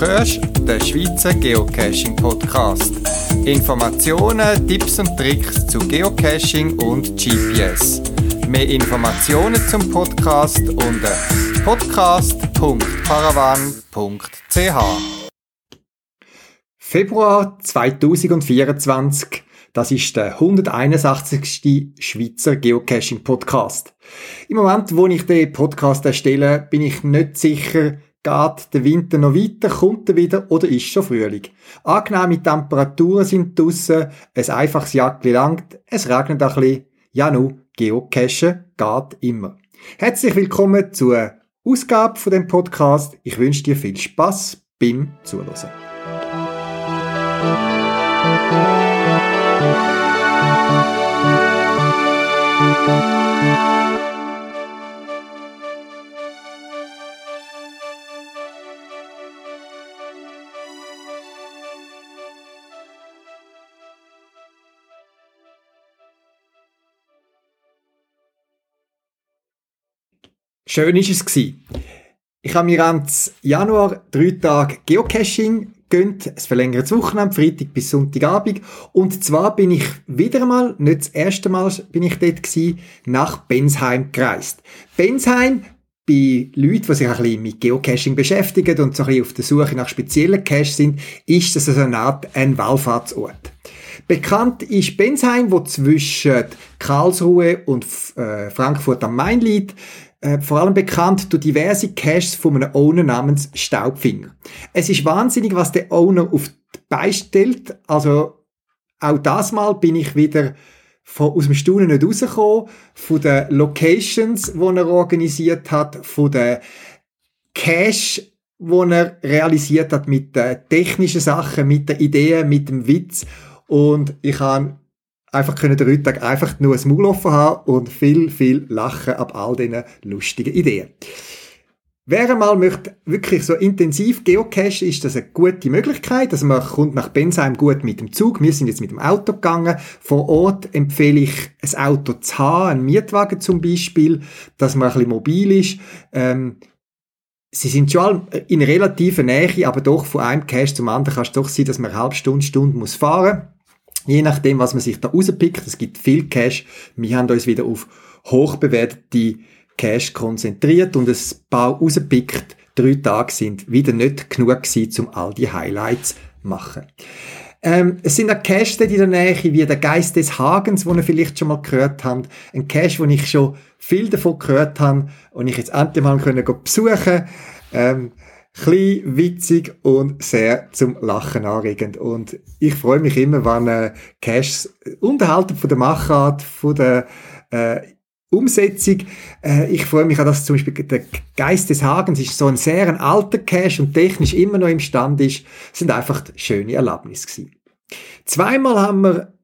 hörst den Schweizer Geocaching Podcast. Informationen, Tipps und Tricks zu Geocaching und GPS. Mehr Informationen zum Podcast unter podcast.paravan.ch. Februar 2024. Das ist der 181. Schweizer Geocaching Podcast. Im Moment, wo ich den Podcast erstelle, bin ich nicht sicher, Geht der Winter noch weiter? Kommt er wieder? Oder ist schon Frühling? Angenehme Temperaturen sind draussen, ein einfaches Jacke langt, es regnet ein bisschen. Ja, nu, Geocachen geht immer. Herzlich willkommen zur Ausgabe von dem Podcast. Ich wünsche dir viel Spaß beim Zuhören. Schön ist es gewesen. Ich habe mir am Januar drei Tage Geocaching gönnt, es verlängertes Wochenende, Freitag bis Sonntagabend. Und zwar bin ich wieder einmal, nicht das erste Mal bin ich dort gewesen, nach Bensheim gereist. Bensheim, bei Leuten, die sich ein bisschen mit Geocaching beschäftigen und so ein bisschen auf der Suche nach speziellen Caches sind, ist das also eine Art ein Wallfahrtsort. Bekannt ist Bensheim, wo zwischen Karlsruhe und äh, Frankfurt am Main liegt äh, vor allem bekannt durch diverse Caches von einem Owner namens Staubfinger. Es ist wahnsinnig, was der Owner auf die Beine stellt. Also auch das Mal bin ich wieder von, aus dem Staunen nicht rausgekommen, von den Locations, die er organisiert hat, von den Cache, die er realisiert hat mit den technischen Sachen, mit den Ideen, mit dem Witz. Und ich habe einfach können den Rüttag einfach nur ein Maul offen haben und viel, viel lachen ab all diesen lustigen Ideen. Wer einmal möchte wirklich so intensiv Geocache, ist das eine gute Möglichkeit. Also man kommt nach Bensheim gut mit dem Zug. Wir sind jetzt mit dem Auto gegangen. Vor Ort empfehle ich, ein Auto zu haben, einen Mietwagen zum Beispiel, dass man ein bisschen mobil ist. Ähm, sie sind schon in relativer Nähe, aber doch von einem Cache zum anderen kann es doch sein, dass man eine halbe Stunde, Stunde muss fahren Je nachdem, was man sich da rauspickt, es gibt viel Cash. Wir haben uns wieder auf hochbewertete Cash konzentriert und ein paar rausgepickt. Drei Tage sind wieder nicht genug gewesen, um all die Highlights zu machen. Ähm, es sind auch Caches in der Nähe, wie der Geist des Hagens, wo ihr vielleicht schon mal gehört habt. Ein Cache, wo ich schon viel davon gehört habe und ich jetzt endlich mal besuchen ähm, klein, witzig und sehr zum Lachen anregend. Und ich freue mich immer, wenn äh, Cash unterhalten von der Machart, von der äh, Umsetzung. Äh, ich freue mich auch, dass zum Beispiel der Geist des Hagens ist so ein sehr ein alter Cash und technisch immer noch im Stand ist. Das sind einfach schöne Erlebnisse gewesen. Zweimal haben wir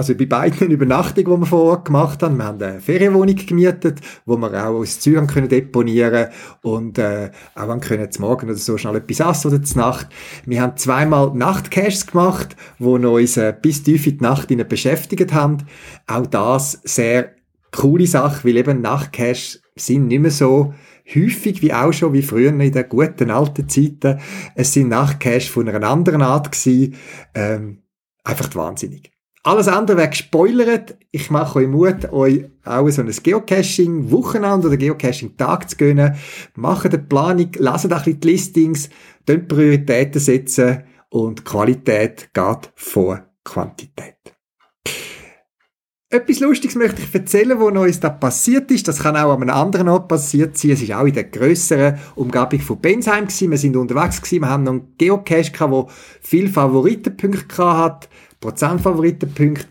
also bei beiden Übernachtungen, die wir vor Ort gemacht haben, wir haben eine Ferienwohnung gemietet, wo wir auch aus Zügen können deponieren und äh, auch können zum Morgen oder so schnell etwas essen oder zur Nacht. Wir haben zweimal Nachtcaches gemacht, wo uns äh, bis tief in die Nacht beschäftigt haben. Auch das sehr coole Sache, weil eben Nachtcaches sind nicht mehr so häufig wie auch schon wie früher in den guten alten Zeiten. Es sind Nachtcaches von einer anderen Art gewesen. Ähm, einfach wahnsinnig. Alles andere wäre gespoilert. Ich mache euch Mut, euch auch so ein Geocaching-Wochenende oder Geocaching-Tag zu gönnen. Macht eine Planung, lasst ein bisschen die Listings, dort Prioritäten setzen und Qualität geht vor Quantität. Etwas Lustiges möchte ich erzählen, was uns da passiert ist. Das kann auch an einem anderen Ort passiert sein. Es ist auch in der grösseren Umgebung von Bensheim. Wir sind unterwegs. Wir haben noch einen Geocache der viele Favoritenpunkte hat. Prozentfavoritenpunkte.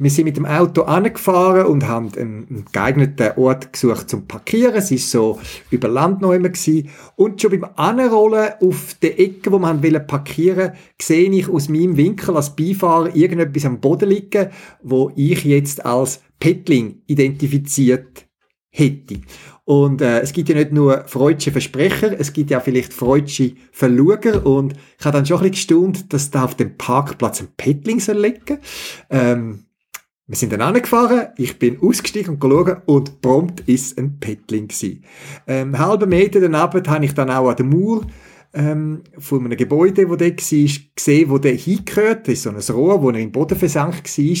Wir sind mit dem Auto angefahren und haben einen geeigneten Ort gesucht zum Parkieren. Es ist so über Land noch immer. Und schon beim Anrollen auf der Ecke, wo man parkieren sehe ich aus meinem Winkel als Beifahrer irgendetwas am Boden liegen, wo ich jetzt als Petling identifiziert hätte. Und äh, es gibt ja nicht nur freudsche Versprecher, es gibt ja vielleicht freudsche Verluger. Und ich habe dann schon ein bisschen gestaunt, dass da auf dem Parkplatz ein Petling soll liegen. Ähm, wir sind dann angefahren, ich bin ausgestiegen und geschaut und prompt ist ein Petling gewesen. Ähm, halben Meter daneben habe ich dann auch an der Mauer äh, ähm, von einem Gebäude, wo der war, gesehen, wo der hingehört. Das ist so ein Rohr, wo er im Boden versank war.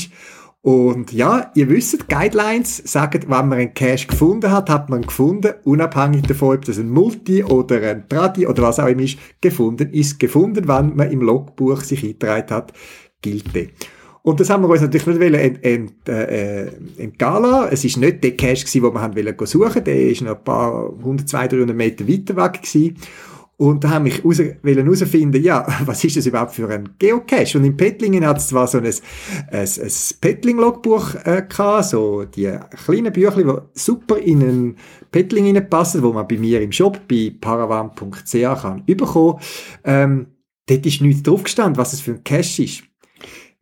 Und ja, ihr wisst, Guidelines sagen, wenn man einen Cache gefunden hat, hat man gefunden, unabhängig davon, ob das ein Multi oder ein Tradi oder was auch immer ist, gefunden ist gefunden, wenn man im Logbuch sich eingetragen hat, gilt der. Und das haben wir uns natürlich nicht ent, ent, äh, entgehen Es ist nicht der Cache gewesen, den wir haben wollen suchen. Der ist noch ein paar 100, 200, 300 Meter weiter weg gewesen. Und da haben mich raus, herausfinden, ja, was ist das überhaupt für ein Geocache? Und in Pettlingen hat es zwar so ein, ein, ein Pettling-Logbuch äh, gehabt, so die kleinen Bücher, die super in einen Pettling hineinpassen, wo man bei mir im Shop bei paravan.ch kann überkommen. Ähm, dort ist nichts drauf gestanden, was es für ein Cache ist.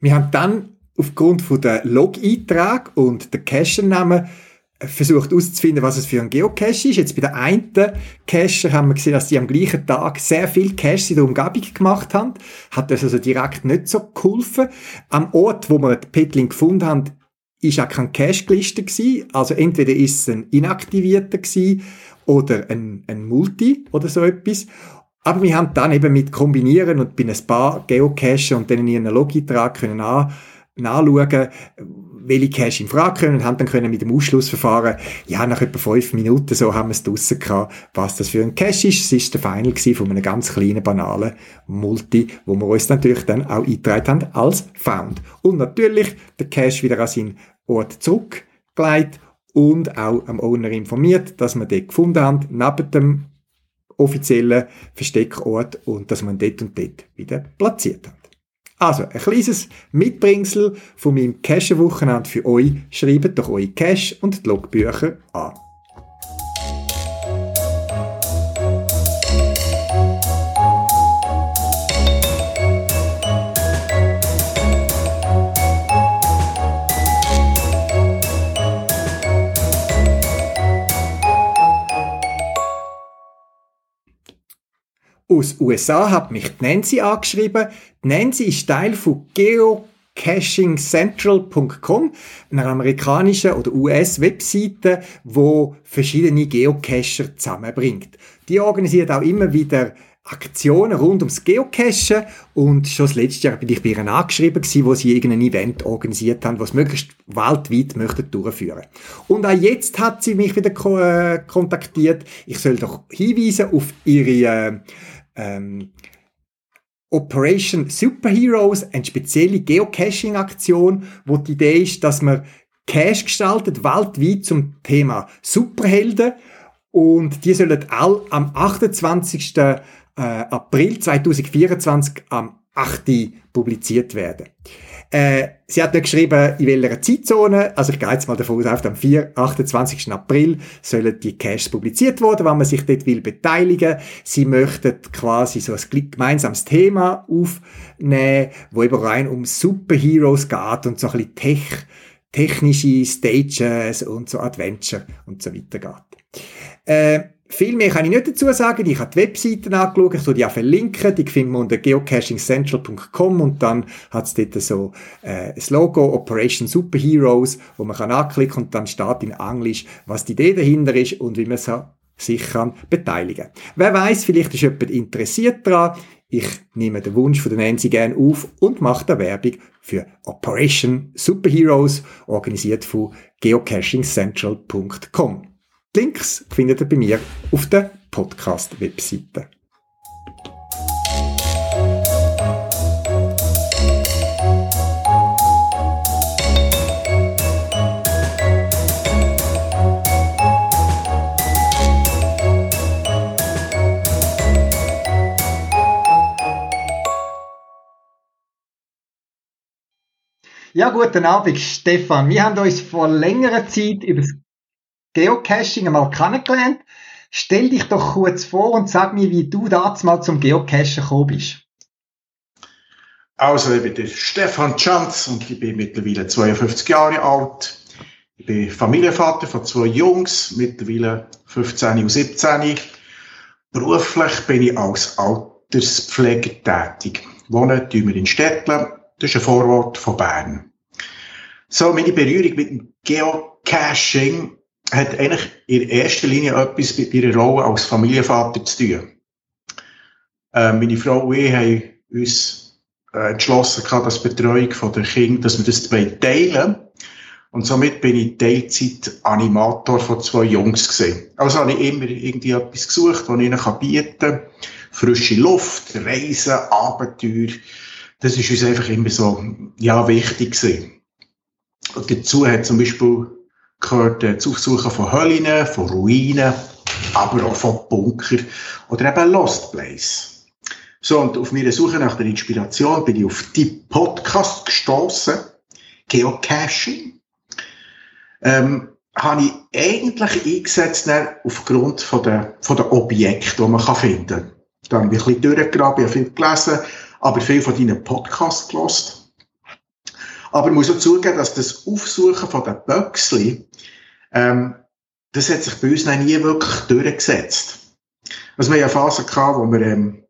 Wir haben dann aufgrund von der Log-Eintrag und der Cache-Namen versucht herauszufinden, was es für ein Geocache ist. Jetzt bei der einen Cacher haben wir gesehen, dass die am gleichen Tag sehr viel Caches in der Umgebung gemacht haben. Hat das also direkt nicht so geholfen. Am Ort, wo wir die Petling gefunden haben, ist auch kein Cache gelistet gewesen. Also entweder ist es ein inaktivierter gewesen oder ein, ein Multi oder so etwas. Aber wir haben dann eben mit kombinieren und bei ein paar Geocache und dann in ihren Log-Eintrag können an, nachschauen, welche Cache in Frage können und haben dann können mit dem Ausschlussverfahren, ja, nach etwa fünf Minuten so haben wir es draussen gehabt, was das für ein Cache ist. Es ist der Final von einem ganz kleinen, banalen Multi, wo wir uns natürlich dann auch eingetragen haben als Found. Und natürlich der Cache wieder an seinen Ort zurückgelegt und auch am Owner informiert, dass wir den gefunden haben, neben dem offiziellen Versteckort und dass man dort und dort wieder platziert hat. Also, ein kleines Mitbringsel von meinem Cache-Wochenende für euch. Schreibt doch eure Cache und die Logbücher an. Aus USA hat mich Nancy angeschrieben. Nancy ist Teil von geocachingcentral.com, einer amerikanischen oder US-Webseite, wo verschiedene Geocacher zusammenbringt. Die organisiert auch immer wieder Aktionen rund ums Geocachen und schon das letzte Jahr bin ich bei ihnen angeschrieben gewesen, wo sie irgendein Event organisiert haben, was möglichst weltweit möchten durchführen. Und auch jetzt hat sie mich wieder äh, kontaktiert. Ich soll doch hinweisen auf ihre äh, ähm, Operation Superheroes, eine spezielle Geocaching-Aktion, wo die Idee ist, dass man Cache gestaltet, weltweit zum Thema Superhelden. Und die sollen all am 28. Äh, April 2024 am 8. publiziert werden. Äh, sie hat nicht geschrieben, in welcher Zeitzone. Also ich gehe jetzt mal davon aus, auf dem 4, 28. April sollen die Caches publiziert werden, wenn man sich dort will beteiligen. Sie möchten quasi so ein gemeinsames Thema aufnehmen, wo eben rein um Superheroes geht und so ein bisschen Tech, technische Stages und so Adventure und so weiter geht. Äh, viel mehr kann ich nicht dazu sagen. Ich habe die Webseiten angeschaut, ich die auch verlinken. Die finden wir unter geocachingcentral.com und dann hat es dort so äh, das Logo Operation Superheroes, wo man kann anklicken und dann steht in Englisch, was die Idee dahinter ist und wie man sich kann beteiligen. Wer weiß, vielleicht ist jemand interessiert daran. Ich nehme den Wunsch von Nancy gerne auf und mache da Werbung für Operation Superheroes, organisiert von geocachingcentral.com. Links findet ihr bei mir auf der Podcast-Webseite. Ja, guten Abend, Stefan. Wir haben uns vor längerer Zeit über das Geocaching einmal kennengelernt. Stell dich doch kurz vor und sag mir, wie du damals mal zum Geocachen gekommen bist. Also, ich bin der Stefan Schanz und ich bin mittlerweile 52 Jahre alt. Ich bin Familienvater von zwei Jungs, mittlerweile 15 und 17. Beruflich bin ich als Alterspfleger tätig. Wohnen tun wir in Städtlen, das ist ein Vorort von Bern. So, meine Berührung mit dem Geocaching hat eigentlich in erster Linie etwas mit ihrer Rolle als Familienvater zu tun. Äh, meine Frau und ich haben uns äh, entschlossen, dass die Betreuung der Kinder, dass wir das teilen und somit bin ich Teilzeit-Animator von zwei Jungs gesehen. Also habe ich immer irgendwie etwas gesucht, was ich ihnen bieten kann. Frische Luft, Reisen, Abenteuer. Das ist uns einfach immer so, ja, wichtig gewesen. Und dazu hat zum Beispiel gehört äh, das Aufsuchen von Höhlen, von Ruinen, aber auch von Bunker oder eben Lost Place. So, und auf meiner Suche nach der Inspiration bin ich auf die Podcast gestoßen. Geocaching ähm, habe ich eigentlich eingesetzt aufgrund von der, von der Objekte, die man kann finden kann. Da habe ich ein bisschen durchgegraben, ich habe viel gelesen, aber viel von deinen Podcasts gelost. Aber ich muss auch zugeben, dass das Aufsuchen von den Böxli, ähm, das hat sich bei uns noch nie wirklich durchgesetzt. Also wir hatten ja Phasen wo wir ähm,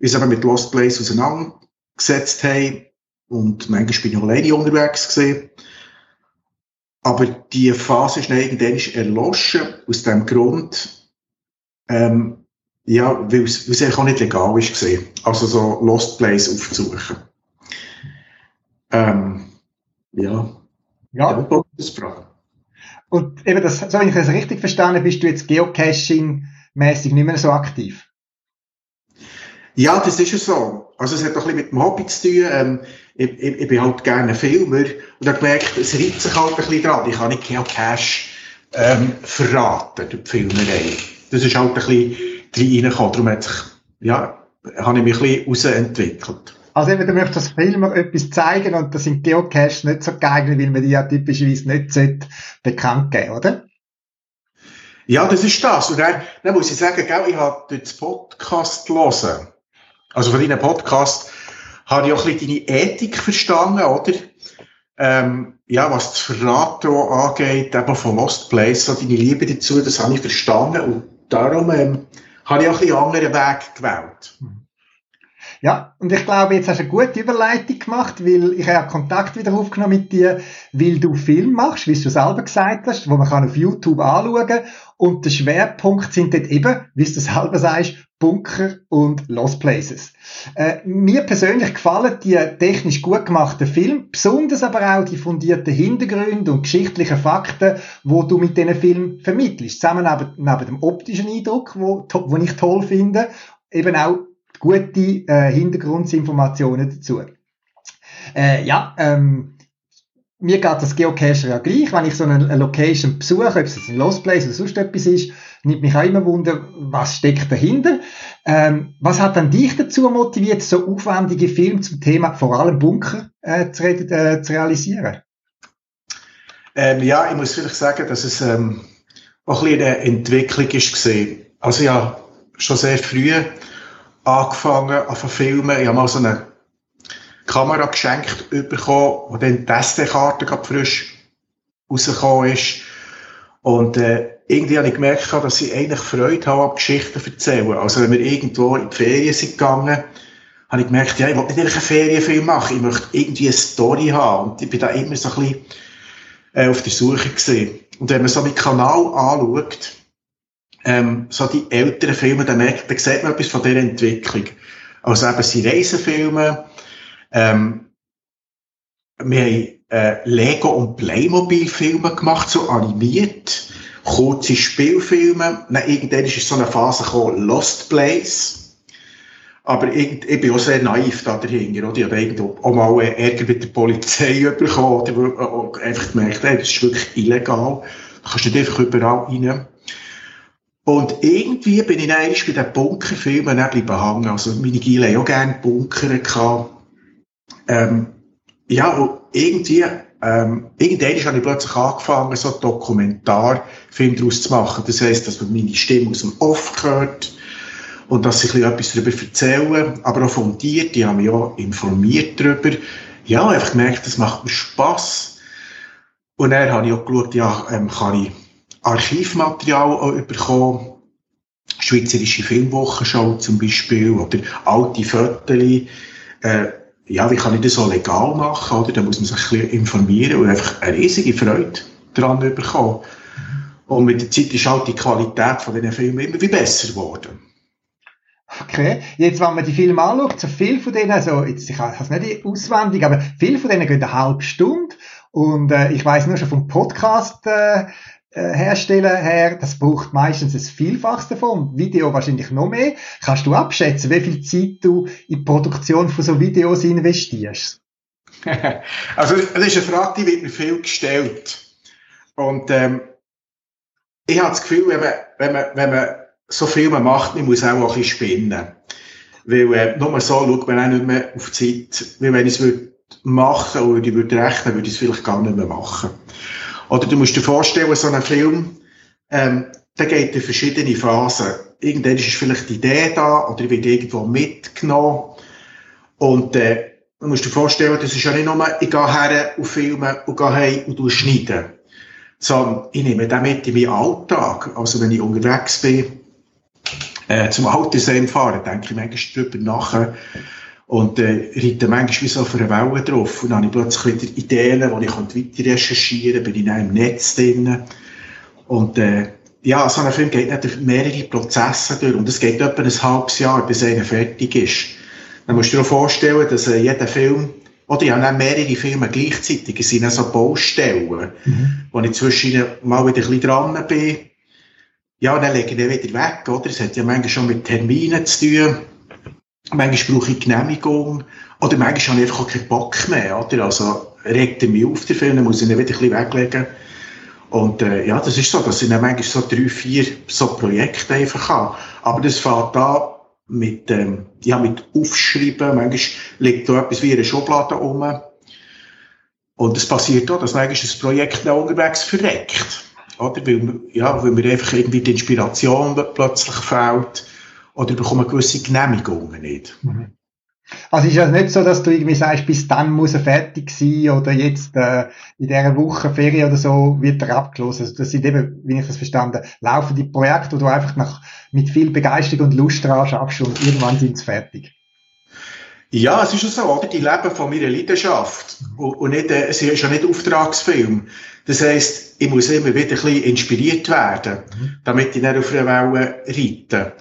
uns eben mit Lost Place auseinandergesetzt haben und manchmal bin ich alleine unterwegs gewesen. Aber die Phase ist dann irgendwann erloschen, aus dem Grund, ähm, ja, weil es, eigentlich auch nicht legal gesehen. Also so Lost Place aufzusuchen. Ähm, ja. Ja. ja. Und eben das, so wenn ich das richtig verstanden bist du jetzt Geocaching-mäßig nicht mehr so aktiv? Ja, das ist ja so. Also es hat doch ein bisschen mit dem Hobby zu tun. Ähm, ich, ich, ich bin halt gerne Filmer und habe gemerkt, es reizt sich halt ein bisschen dran. Ich kann nicht Geocache ähm, verraten durch die Filmerei. Das ist halt ein bisschen reingekommen. Darum hat sich, ja, habe ich mich ein bisschen rausentwickelt. Also eben, du möchtest Filmer etwas zeigen und da sind Geocaches nicht so geeignet, weil man die ja typischerweise nicht bekannt geben oder? Ja, das ist das. Und dann, dann muss ich sagen, gell, ich habe durch das Podcast hören. Also von deinem Podcast habe ich auch ein bisschen deine Ethik verstanden, oder? Ähm, ja, was das Verraten angeht, eben von Lost Place, so deine Liebe dazu, das habe ich verstanden und darum ähm, habe ich auch ein bisschen anderen Weg gewählt. Ja, und ich glaube, jetzt hast du eine gute Überleitung gemacht, weil ich habe Kontakt wieder aufgenommen mit dir, weil du Film machst, wie du selber gesagt hast, wo man kann auf YouTube anschauen und der Schwerpunkt sind dort eben, wie du selber sagst, Bunker und Lost Places. Äh, mir persönlich gefallen die technisch gut gemachten Filme, besonders aber auch die fundierten Hintergründe und geschichtlichen Fakten, wo du mit diesen Filmen vermittelst. Zusammen neben, neben dem optischen Eindruck, wo, wo ich toll finde, eben auch gute äh, Hintergrundinformationen dazu. Äh, ja, ähm, mir geht das Geocacher ja gleich, wenn ich so eine Location besuche, ob es ein Lost Place oder sonst etwas ist, nimmt mich auch immer Wunder, was steckt dahinter. Ähm, was hat dann dich dazu motiviert, so aufwendige Filme zum Thema vor allem Bunker äh, zu, äh, zu, realisieren? Ähm, ja, ich muss vielleicht sagen, dass es ähm, auch ein eine Entwicklung ist gesehen. Also ja, schon sehr früh angefangen an filmen. Ich habe mal so eine Kamera geschenkt bekommen, wo dann die SD-Karte frisch rausgekommen ist. Und äh, irgendwie habe ich gemerkt, dass ich eigentlich Freude habe, Geschichten zu erzählen. Also wenn wir irgendwo in die Ferien sind gegangen, habe ich gemerkt, ja, ich will nicht einen Ferienfilm machen, ich möchte irgendwie eine Story haben. Und ich bin da immer so ein bisschen äh, auf der Suche gesehen. Und wenn man so meinen Kanal anschaut, ähm, so die älteren Filme, dann, merkt, dann sieht man etwas von dieser Entwicklung. Also eben sind Reisefilme, ähm, wir haben äh, Lego- und Playmobil-Filme gemacht, so animiert kurze Spielfilme. Dann irgendwann ist so eine Phase Lost Place. Aber ich, bin auch sehr naiv da dahinter, oder? Ich habe irgendwo auch mal Ärger mit der Polizei bekommen, oder einfach gemerkt, hey, das ist wirklich illegal. Da kannst du nicht einfach überall rein. Und irgendwie bin ich dann bei den Bunkerfilmen bleiben hängen. Also meine Gile haben auch gerne Bunker gehabt. Ähm, ja, und irgendwie ähm, irgendwann habe ich plötzlich angefangen, so Dokumentarfilm daraus zu machen. Das heisst, dass man meine Stimme aus dem Off hört und dass ich etwas darüber erzähle, aber auch fundiert. Die haben mich auch informiert darüber. Ja, einfach gemerkt, das macht mir Spass. Und dann habe ich auch geschaut, ja, ähm, kann ich Archivmaterial auch bekommen. Schweizerische Filmwochenschau zum Beispiel oder alte Fotos. Äh, ja, wie kann ich das so legal machen, oder? Da muss man sich ein bisschen informieren und einfach eine riesige Freude daran bekommen. Und mit der Zeit ist halt die Qualität von diesen Filmen immer wie besser geworden. Okay. Jetzt, wenn man die Filme anschaut, so viel von denen, also, jetzt, ich habe es nicht auswendig, aber viele von denen gehen eine halbe Stunde. Und äh, ich weiß nur schon vom Podcast äh, äh, Hersteller her, das braucht meistens das Vielfaches davon. Video wahrscheinlich noch mehr. Kannst du abschätzen, wie viel Zeit du in die Produktion von so Videos investierst? also, das ist eine Frage, die wird mir viel gestellt. Und ähm, ich habe das Gefühl, wenn man, wenn man, wenn man so viel man macht, man muss auch ein bisschen spinnen. Weil äh, nur so schaut man auch nicht mehr auf die Zeit. Weil wenn ich es würde machen oder ich würde rechnen, würde ich es vielleicht gar nicht mehr machen. Oder du musst dir vorstellen, so ein Film, ähm, der geht in verschiedene Phasen. Irgendwann ist vielleicht die Idee da oder wird irgendwo mitgenommen. Und äh, du musst dir vorstellen, das ist ja nicht nur, ich gehe her und filme und gehe heim und schneiden. Sondern ich nehme das mit in meinen Alltag. Also wenn ich unterwegs bin, äh, zum Autosee fahren, denke ich manchmal drüber nachher und äh, reite manchmal wie so auf einer Welle drauf. Und dann habe ich plötzlich wieder Ideen, die ich weiter recherchieren kann, bin ich dann im Netz drin. Und äh, ja, so ein Film geht nicht mehrere Prozesse durch und es geht etwa ein halbes Jahr, bis einer fertig ist. Dann musst du dir auch vorstellen, dass äh, jeder Film, oder ich habe dann mehrere Filme gleichzeitig, es sind dann so Baustellen, mhm. wo ich zwischen mal wieder ein bisschen dran bin, ja, dann lege ich den wieder weg, oder? Es hat ja manchmal schon mit Terminen zu tun. Manchmal brauche ich Genehmigung. Oder manchmal habe ich einfach auch keinen Bock mehr, oder? Also, regt er mich auf, der Film, dann muss ich ihn wieder ein bisschen weglegen. Und, äh, ja, das ist so, das sind dann manchmal so drei, vier, so Projekte einfach an. Aber das fängt an mit, ähm, ja, mit Aufschreiben. Manchmal liegt da etwas wie eine Schublade rum. Und es passiert auch, dass manchmal ein Projekt noch unterwegs verreckt. Oder? Weil, ja, weil mir einfach irgendwie die Inspiration plötzlich fehlt. Oder bekommen gewisse Genehmigungen nicht. Mhm. Also ist ja nicht so, dass du irgendwie sagst, bis dann muss er fertig sein oder jetzt äh, in dieser Woche Ferien oder so wird er abgeschlossen. Also das sind eben, wie ich das verstanden laufende Projekte, wo du einfach nach, mit viel Begeisterung und Lust dran schaffst und irgendwann sind sie fertig. Ja, es ist ja so, oder? Die leben von meiner Leidenschaft. Und, und nicht, äh, es ist ja nicht Auftragsfilm. Das heisst, ich muss immer wieder ein bisschen inspiriert werden, mhm. damit ich dann auf einer Welle reite.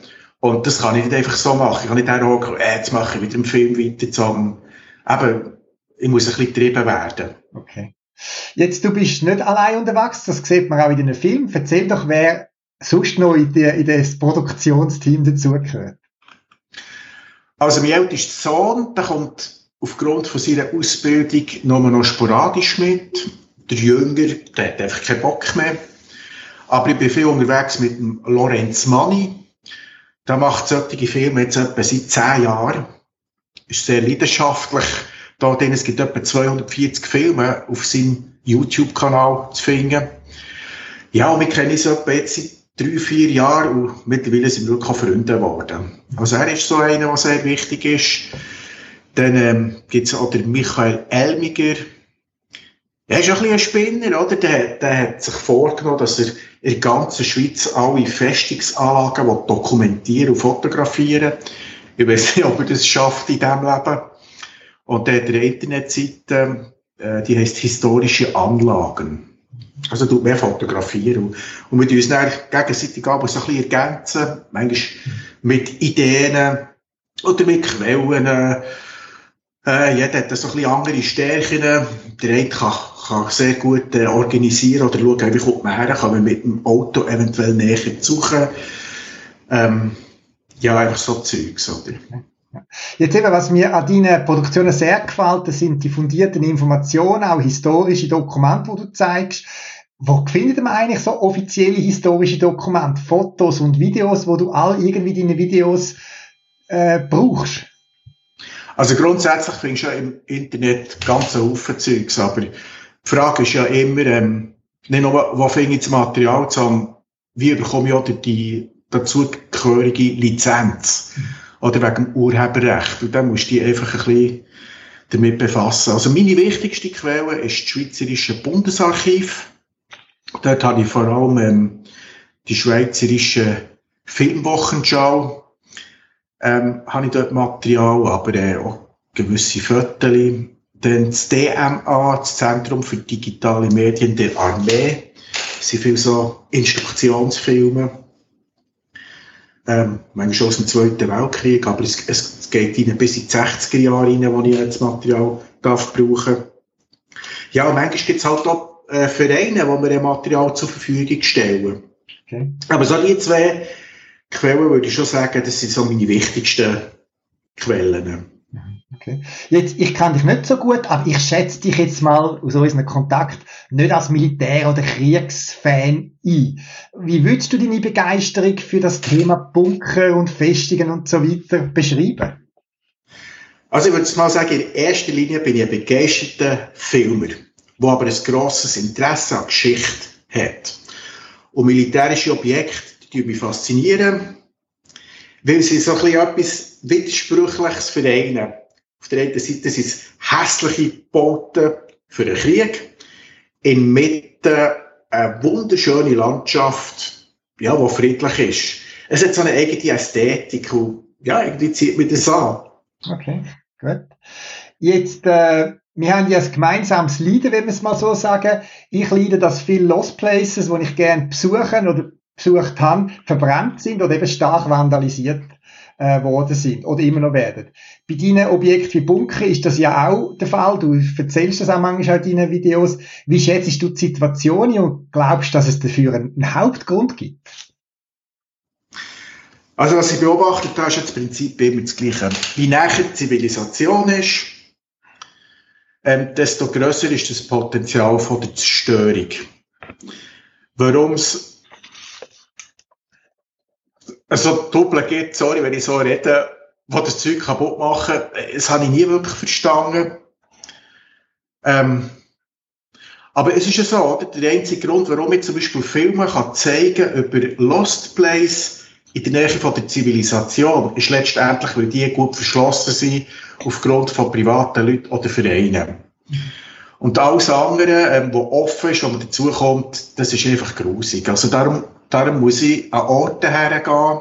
Und das kann ich nicht einfach so machen. Ich kann nicht auch, äh, jetzt mache ich wieder einen Film weiter, sondern eben, ich muss ein bisschen getrieben werden. Okay. Jetzt, du bist nicht allein unterwegs, das sieht man auch in den Film. Erzähl doch, wer sonst noch in, die, in das Produktionsteam dazugehört. Also mein ältester Sohn, der kommt aufgrund von seiner Ausbildung nur noch sporadisch mit. Der Jünger, der hat einfach keinen Bock mehr. Aber ich bin viel unterwegs mit dem Lorenz Manni. Der macht solche Filme jetzt etwa seit zehn Jahren. Ist sehr leidenschaftlich. Da drin, es gibt etwa 240 Filme auf seinem YouTube-Kanal zu finden. Ja, und wir kennen uns etwa jetzt seit drei, vier Jahren und mittlerweile sind wir wirklich auch Freunde geworden. Also er ist so einer, der sehr wichtig ist. Dann ähm, gibt es auch den Michael Elmiger. Er ist ein bisschen ein Spinner, oder? Der, der hat sich vorgenommen, dass er in der ganzen Schweiz alle Festungsanlagen dokumentieren und fotografieren Ich weiß nicht, ob er das schafft in diesem Leben. Und der hat eine Internetseite, äh, die heißt Historische Anlagen. Also tut mehr fotografieren. Und, wir uns dann gegenseitig aber so ein bisschen ergänzen. Manchmal mit Ideen oder mit Quellen. Äh, jeder hat so ein bisschen andere Stärken. Der eine kann, kann sehr gut äh, organisieren oder schauen, wie kommt man her, kann man mit dem Auto eventuell näher suchen. Ähm, ja, einfach so Zeugs, oder? Jetzt eben, was mir an deinen Produktionen sehr gefällt, sind die fundierten Informationen, auch historische Dokumente, die du zeigst. Wo findet man eigentlich so offizielle historische Dokumente, Fotos und Videos, wo du all irgendwie deine Videos äh, brauchst? Also grundsätzlich findest du ja im Internet ganz Haufen Zeugs, aber die Frage ist ja immer, ähm, nicht nur, wo finde ich das Material, sondern wie bekomme ich auch die dazugehörige Lizenz? Oder wegen dem Urheberrecht. Und dann musst du dich einfach ein bisschen damit befassen. Also meine wichtigste Quelle ist das Schweizerische Bundesarchiv. Dort habe ich vor allem ähm, die Schweizerische Filmwochenschau ähm, habe ich dort Material, aber äh, auch gewisse Fotos. Dann das DMA, das Zentrum für digitale Medien der Armee. Das sind viele so Instruktionsfilme. ähm, manchmal schon aus dem Zweiten Weltkrieg, aber es, es geht ihnen bis in die 60er Jahre rein, wo ich das Material darf brauchen. Ja, und manchmal gibt es halt auch äh, Vereine, wo wir Material zur Verfügung stellen. Okay. Aber so die zwei Quellen würde ich schon sagen, das sind so meine wichtigsten Quellen. Okay. Jetzt, ich kann dich nicht so gut, aber ich schätze dich jetzt mal aus unserem Kontakt nicht als Militär- oder Kriegsfan ein. Wie würdest du deine Begeisterung für das Thema Bunker und Festungen und so weiter beschreiben? Also ich würde mal sagen, in erster Linie bin ich ein begeisterter Filmer, der aber ein grosses Interesse an Geschichte hat. Und militärische Objekte, die mich faszinieren, weil sie so etwas Widersprüchliches vereinen. Auf der einen Seite sind es hässliche Boote für einen Krieg. In Mitte eine wunderschöne Landschaft, ja, die friedlich ist. Es hat so eine eigene Ästhetik und ja, irgendwie zieht mir das an. Okay, gut. Jetzt, äh, wir haben ja ein gemeinsames Leiden, wenn wir es mal so sagen. Ich leide, dass viele Lost Places, die ich gerne besuchen oder besucht habe, verbrannt sind oder eben stark vandalisiert äh, worden sind oder immer noch werden. Bei deinen Objekten wie Bunker ist das ja auch der Fall. Du erzählst das auch manchmal in deinen Videos. Wie schätzt du die Situation und glaubst, dass es dafür einen Hauptgrund gibt? Also was ich beobachtet habe, ist das Prinzip immer das Gleiche. Je näher die Zivilisation ist, ähm, desto grösser ist das Potenzial von der Zerstörung. Warum es also Doppel geht, sorry, wenn ich so rede, wo das Zeug kaputt machen, das habe ich nie wirklich verstanden. Ähm, aber es ist ja so, oder? Der einzige Grund, warum ich zum Beispiel Filme kann zeigen über Lost Place in der Nähe von der Zivilisation, ist letztendlich, weil die gut verschlossen sind aufgrund von privaten Leuten oder Vereinen. Und alles andere, ähm, was offen ist, wo man dazukommt, das ist einfach grusig. Also darum Darum muss ich an Orte hergehen,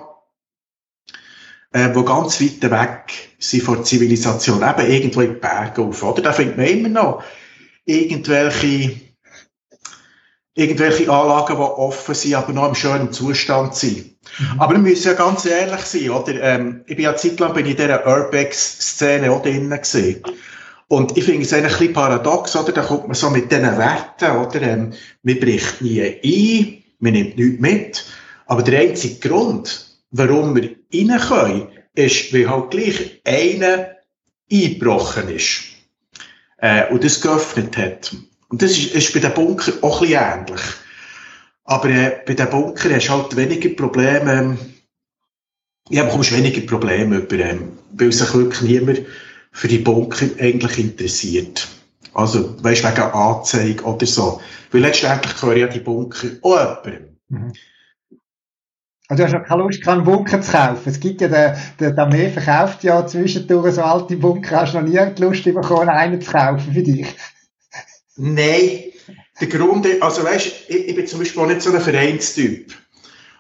äh, wo ganz weit weg sind von der Zivilisation. Eben irgendwo in den Bergen auf, oder? Da findet man immer noch irgendwelche, irgendwelche Anlagen, die offen sind, aber noch im schönen Zustand sind. Mhm. Aber wir müssen ja ganz ehrlich sein, oder? Ähm, ich bin ja zeitlang bin in dieser Urbex-Szene auch drinnen gesehen. Und ich finde es eigentlich ein bisschen paradox, oder? Da kommt man so mit diesen Werten, oder? Ähm, man bricht nie ein, man nimmt nichts mit. Aber der einzige Grund, warum wir rein können, ist, weil halt gleich einer eingebrochen ist äh, und das geöffnet hat. Und das ist, ist bei den Bunker auch ein bisschen ähnlich. Aber äh, bei den Bunker hast du halt weniger Probleme, ja, bekommst weniger Probleme über, ähm, weil sich wirklich niemand für die Bunker eigentlich interessiert. Also, weißt du, wegen Anzeige oder so. Weil letztendlich gehören ja die Bunker auch jemandem. Mhm. Also du hast ja keine Lust, keinen Bunker zu kaufen. Es gibt ja, der, der, der Armee verkauft ja zwischendurch so alte Bunker. Hast du noch nie die Lust bekommen, einen zu kaufen für dich? Nein. Der Grund, also weißt, ich, ich bin zum Beispiel auch nicht so ein Vereinstyp.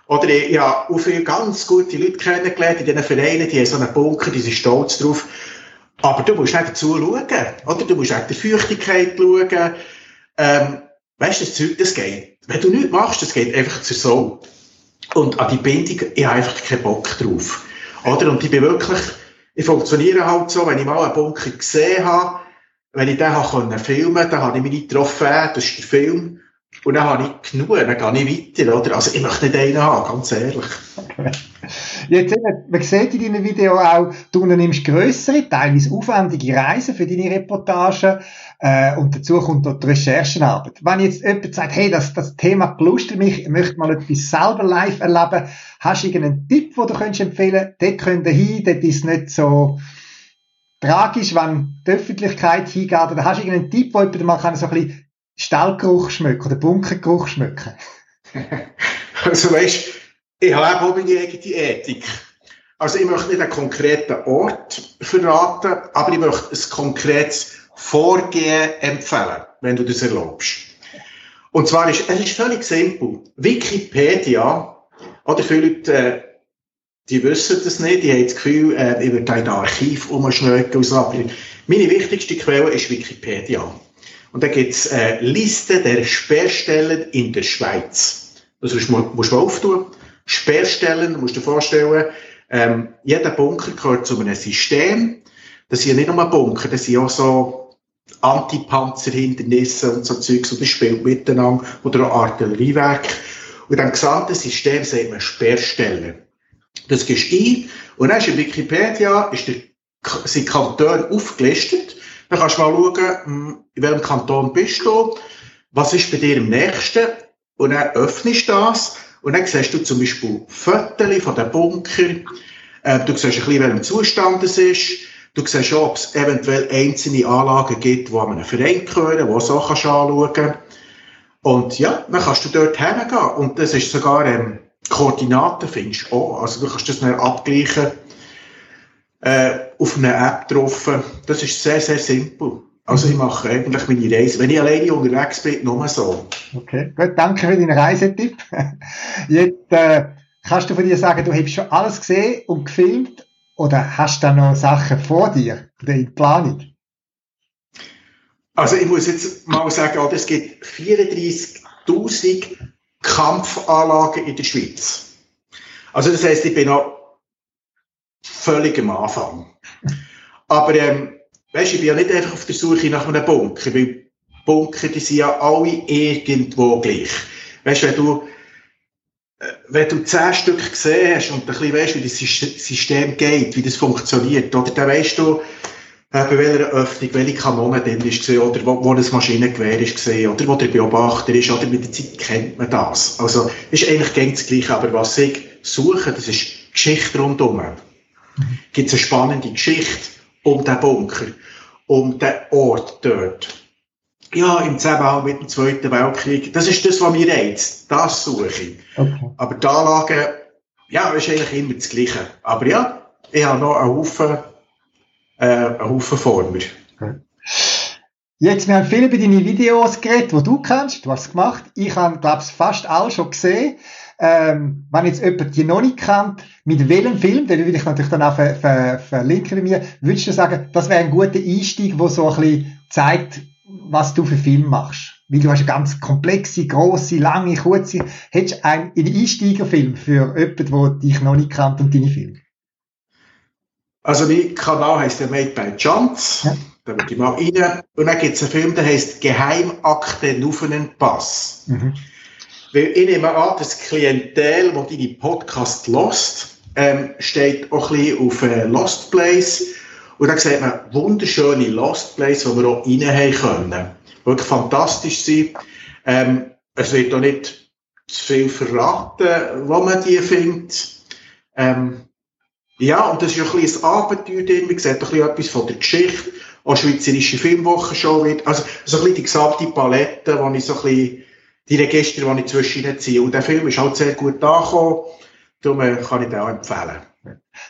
Oder ich, ich habe auch viele ganz gute Leute kennengelernt in diesen Vereinen, die haben so einen Bunker, die sind stolz drauf. Aber du musst nicht dazu schauen, oder? Du musst auch die Feuchtigkeit schauen. Ähm, weißt du, das Zeug, das geht. Wenn du nichts machst, das geht einfach zur Sau. Und an die Bindung, ich habe einfach keinen Bock drauf. Oder? Und ich bin wirklich, ich funktioniere halt so, wenn ich mal einen Bunker gesehen habe, wenn ich den habe filmen konnte, dann habe ich meine Trophäe, das ist der Film. Und dann habe ich genug, dann gehe ich weiter, oder? Also ich möchte nicht einen haben, ganz ehrlich. Jetzt eben, man sieht in deinem Video auch, du unternimmst grössere, teilweise aufwendige Reisen für deine Reportagen, äh, und dazu kommt dort die Recherchenarbeit. Wenn jetzt jemand sagt, hey, das, das Thema belustet mich, ich möchte mal etwas selber live erleben, hast du irgendeinen Tipp, den du könntest empfehlen? Dort könnt ihr hin, dort ist nicht so, tragisch, wenn die Öffentlichkeit hingeht, oder hast du irgendeinen Tipp, wo jemand mal so ein bisschen Stallgeruch schmecken oder Bunkergeruch schmecken? also weißt, ich habe auch meine eigene Ethik. Also ich möchte nicht einen konkreten Ort verraten, aber ich möchte ein konkretes Vorgehen empfehlen, wenn du das erlaubst. Und zwar ist, es ist völlig simpel. Wikipedia, oder viele Leute, äh, die wissen das nicht, die haben das Gefühl, äh, ich würde da in Archiv umschneiden und so. Aber meine wichtigste Quelle ist Wikipedia. Und da gibt es eine Liste der Sperrstellen in der Schweiz. Das musst du, du auftun. Sperrstellen, du musst dir vorstellen, ähm, jeder Bunker gehört zu einem System. Das sind ja nicht nur Bunker, das sind auch so Antipanzerhindernisse und so Zeugs, und das spielt miteinander, oder auch Artilleriewerk. Und diesem gesamten System sagt man Sperrstellen. Das gehst du ein, und dann ist in Wikipedia ist der, sind Kantone aufgelistet. Dann kannst du mal schauen, hm, in welchem Kanton bist du, was ist bei dir am nächsten, und dann öffnest du das, und dann siehst du zum Beispiel Fotos von den Bunker, äh, du siehst ein bisschen, in welchem Zustand es ist, du siehst auch, ob es eventuell einzelne Anlagen gibt, die an einen Verein gehören, wo du so kannst anschauen kannst. Und ja, dann kannst du dort hingehen. Und das ist sogar, ähm, Koordinaten findest du auch. Also du kannst das dann abgleichen, äh, auf einer App drauf. Das ist sehr, sehr simpel. Also ich mache eigentlich meine Reise, wenn ich alleine unterwegs bin, nur so. Okay, gut, danke für deinen Reisetipp. Jetzt äh, kannst du von dir sagen, du hast schon alles gesehen und gefilmt oder hast du da noch Sachen vor dir oder in Planung? Also ich muss jetzt mal sagen, oh, es gibt 34'000 Kampfanlagen in der Schweiz. Also das heisst, ich bin noch völlig am Anfang. Aber ähm, weißt, ich bin ja nicht einfach auf der Suche nach einem Bunker, weil Bunker, die sind ja alle irgendwo gleich. Weißt, wenn du äh, wenn du zehn Stück gesehen hast und ein bisschen weißt, wie das System geht, wie das funktioniert, oder dann weißt du, bei welcher Öffnung, welche Kanone drin ist oder wo, wo das Maschinengewehr ist oder wo der Beobachter ist, oder mit der Zeit kennt man das. Also, ist eigentlich ganz das Gleiche, aber was ich suche, das ist Geschichte rundum. Gibt es eine spannende Geschichte um den Bunker, um den Ort dort. Ja, im Zusammenhang mit dem Zweiten Weltkrieg. Das ist das, was mir reizt. Das suche ich. Okay. Aber die Anlage, ja, ist eigentlich immer das Gleiche. Aber ja, ich habe noch einen Haufen äh, einen Haufen vor mir. Jetzt, wir haben viel über deine Videos geredet, die du kennst, du hast es gemacht. Ich habe, glaube ich, fast alle schon gesehen. Ähm, wenn jetzt jemand die noch nicht kennt, mit welchem Film, den würde ich natürlich dann auch ver ver verlinken bei mir, würdest du sagen, das wäre ein guter Einstieg, wo so ein bisschen zeigt, was du für Film machst? Weil du hast eine ganz komplexe, große, lange, kurze, hättest du einen Einsteigerfilm für jemanden, der dich noch nicht kennt und deine Filme? Also mein Kanal heisst der Made by Chance. Ja. Da würde ich mal rein. Und dann gibt es einen Film, der heisst Geheimakte Pass. Mhm. Weil ich nehme an, das Klientel, das deine Podcast lost, ähm, steht auch ein bisschen auf äh, Lost Place. Und dann sieht man wunderschöne Lost Place, die wir auch rein haben können. Wirklich fantastisch sind. Ähm, es wird auch nicht zu viel verraten, wo man die findet. Ähm, ja, und das ist ein bisschen ein Abenteuer drin. Man sieht ein bisschen etwas von der Geschichte. Auch Schweizerische Filmwoche schon wird. Also, so ein bisschen die gesamte Palette, wo ich so ein bisschen, die Register, die ich zwischen ziehe. Und der Film ist halt sehr gut angekommen. Darum äh, kann ich den auch empfehlen.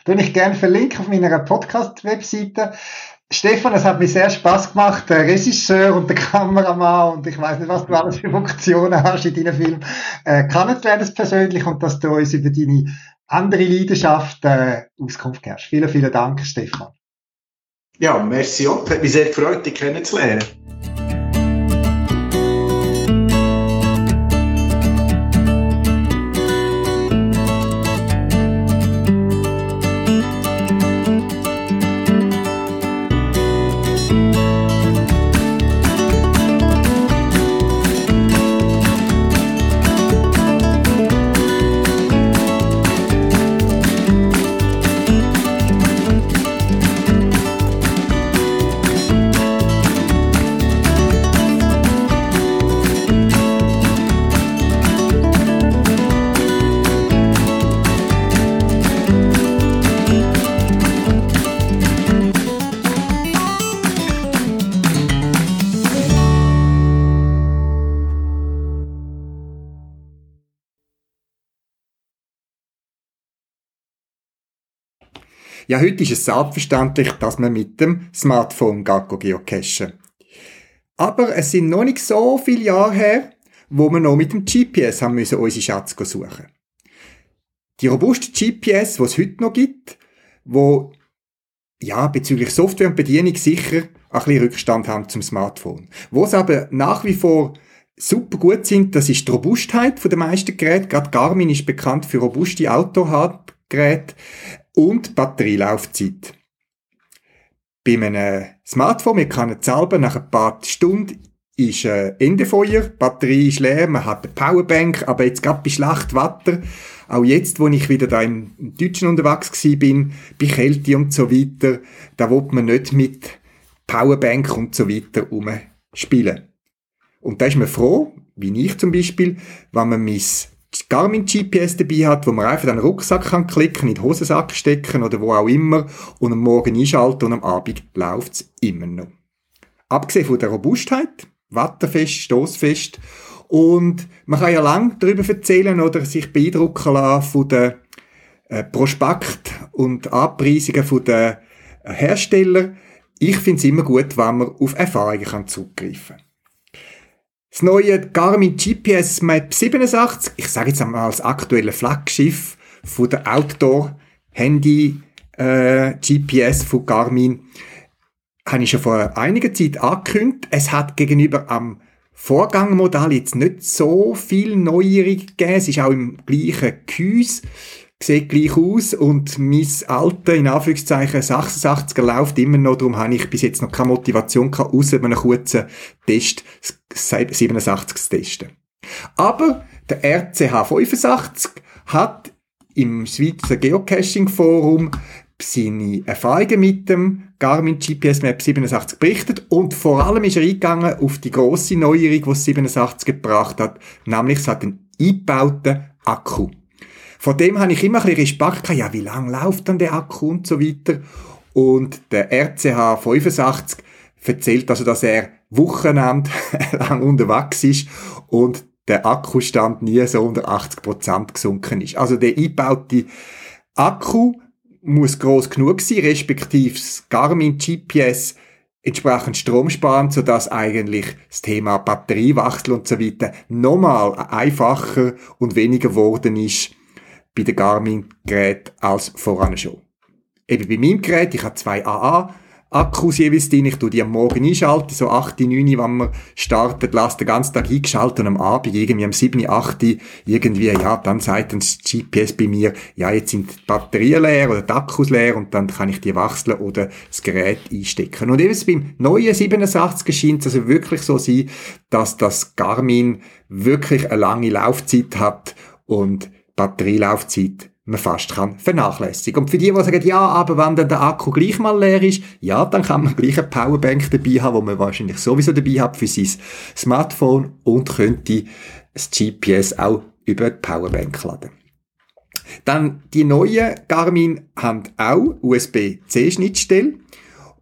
Den ich gerne verlinke auf meiner Podcast-Webseite. Stefan, es hat mir sehr Spaß gemacht, der Regisseur und der Kameramann und ich weiß nicht, was du alles für Funktionen hast in deinem Film, äh, kennenzulernen persönlich und dass du uns über deine andere Leidenschaft äh, Auskunft gibst. Vielen, vielen Dank, Stefan. Ja, merci auch. Hat mich sehr gefreut, dich kennenzulernen. Ja, heute ist es selbstverständlich, dass man mit dem Smartphone geocachen. Aber es sind noch nicht so viele Jahre her, wo wir noch mit dem GPS haben müssen unsere Schätze suchen. Die robusten GPS, die es heute noch gibt, wo ja, bezüglich Software und Bedienung sicher ein bisschen Rückstand haben zum Smartphone. Wo es aber nach wie vor super gut sind, das ist die Robustheit der meisten Geräte. Gerade Garmin ist bekannt für robuste Outdoor-Geräte und Batterielaufzeit. Bei einem Smartphone, wir können selber nach ein paar Stunden ist äh, Ende Feuer, Batterie ist leer, man hat eine Powerbank, aber jetzt gerade bei schlechtem Wetter, auch jetzt, wo ich wieder da im, Deutschen unterwegs gewesen bin, bei Kälte und so weiter, da will man nicht mit Powerbank und so weiter rumspielen. Und da ist man froh, wie ich zum Beispiel, wenn man mein Garmin GPS dabei hat, wo man einfach den Rucksack kann klicken, in den Hosensack stecken oder wo auch immer und am Morgen einschalten und am Abend läuft's immer noch. Abgesehen von der Robustheit, watterfest, stoßfest und man kann ja lang darüber erzählen oder sich beeindrucken lassen von den äh, Prospekt und Abpreisungen äh, Herstellern. Ich finde es immer gut, wenn man auf Erfahrungen zugreifen kann. Das neue Garmin GPS Map 87, ich sage jetzt einmal als aktuelle Flaggschiff von der Outdoor Handy äh, GPS von Garmin, habe ich schon vor einiger Zeit angekündigt. Es hat gegenüber am Vorgangmodell jetzt nicht so viel Neuerung gegeben. Es ist auch im gleichen Gehäuse sieht gleich aus und mein alter, in Anführungszeichen, 86er läuft immer noch, darum habe ich bis jetzt noch keine Motivation gehabt, außer einem kurzen Test, 87 zu testen. Aber der RCH 85 hat im Schweizer Geocaching Forum seine Erfahrungen mit dem Garmin GPS Map 87 berichtet und vor allem ist er eingegangen auf die grosse Neuerung, die das 87 gebracht hat, nämlich es hat einen eingebauten Akku. Von dem habe ich immer ein bisschen Respekt gehabt, ja, wie lange läuft dann der Akku und so weiter. Und der RCH 85 erzählt also, dass er Wochenende lang unterwegs ist und der Akkustand nie so unter 80% gesunken ist. Also der eingebaute Akku muss groß genug sein, respektive das Garmin GPS entsprechend Strom sparen, sodass eigentlich das Thema Batteriewechsel und so weiter nochmal einfacher und weniger geworden ist bei den Garmin-Geräten als voran schon. Eben bei meinem Gerät, ich habe zwei AA, Akkus jeweils drin. Ich tue die am Morgen einschalten, so 8, 9, wenn man startet, lasse den ganzen Tag eingeschaltet und am Abend, irgendwie am 7, 8, irgendwie, ja, dann sagt dann das GPS bei mir, ja, jetzt sind die Batterien leer oder die Akkus leer und dann kann ich die wechseln oder das Gerät einstecken. Und eben beim neuen 87 scheint es also wirklich so sein, dass das Garmin wirklich eine lange Laufzeit hat und Batterielaufzeit man fast kann vernachlässigen. Und für die, die sagen, ja, aber wenn dann der Akku gleich mal leer ist, ja, dann kann man gleich eine Powerbank dabei haben, wo man wahrscheinlich sowieso dabei hat für sein Smartphone und könnte das GPS auch über die Powerbank laden. Dann die neuen Garmin haben auch USB-C-Schnittstelle.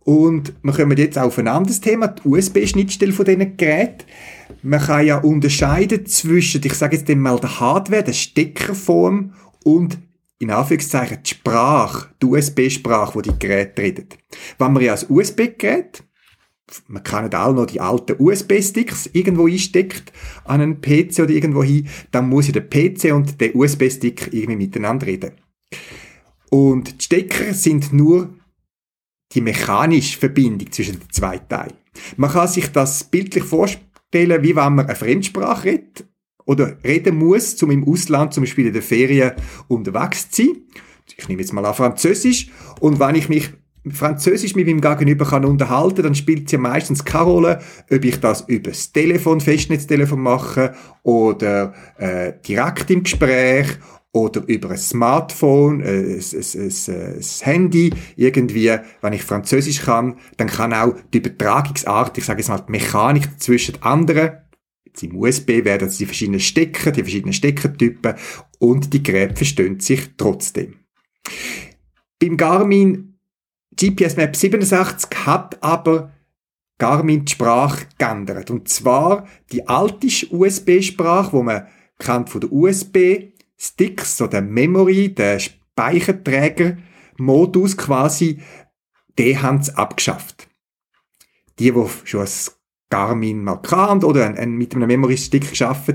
Und wir kommen jetzt auf ein anderes Thema, die USB-Schnittstelle von diesen Geräten. Man kann ja unterscheiden zwischen, ich sage jetzt mal, der Hardware, der Steckerform und in Anführungszeichen die Sprache, die USB-Sprache, die die Geräte reden. Wenn man ja als USB-Gerät, man kann nicht alle noch die alten USB-Sticks irgendwo einsteckt an einen PC oder irgendwo hin, dann muss ja der PC und der USB-Stick irgendwie miteinander reden. Und die Stecker sind nur die mechanische Verbindung zwischen den zwei Teilen. Man kann sich das bildlich vorstellen, wie wenn man eine Fremdsprache redet oder reden muss, um im Ausland zum Beispiel in der Ferien unterwegs zu sein. Ich nehme jetzt mal an Französisch und wenn ich mich Französisch mit meinem Gegenüber kann unterhalten, dann spielt es ja meistens keine Rolle, ob ich das über das Telefon, Festnetztelefon mache oder äh, direkt im Gespräch oder über ein Smartphone, äh, ein, ein, ein, ein, Handy, irgendwie, wenn ich Französisch kann, dann kann auch die Übertragungsart, ich sage jetzt mal die Mechanik zwischen anderen Jetzt im USB werden die verschiedenen Stecker, die verschiedenen Steckertypen und die Geräte verstehen sich trotzdem. Beim Garmin GPS Map 87 hat aber Garmin die Sprache geändert. Und zwar die alte USB-Sprache, wo man kennt von der USB-Sticks, so der Memory, der Speicherträger-Modus quasi, den haben sie abgeschafft. Die, die schon ein Garmin Markant oder ein, ein, mit einem Memory-Stick geschafft.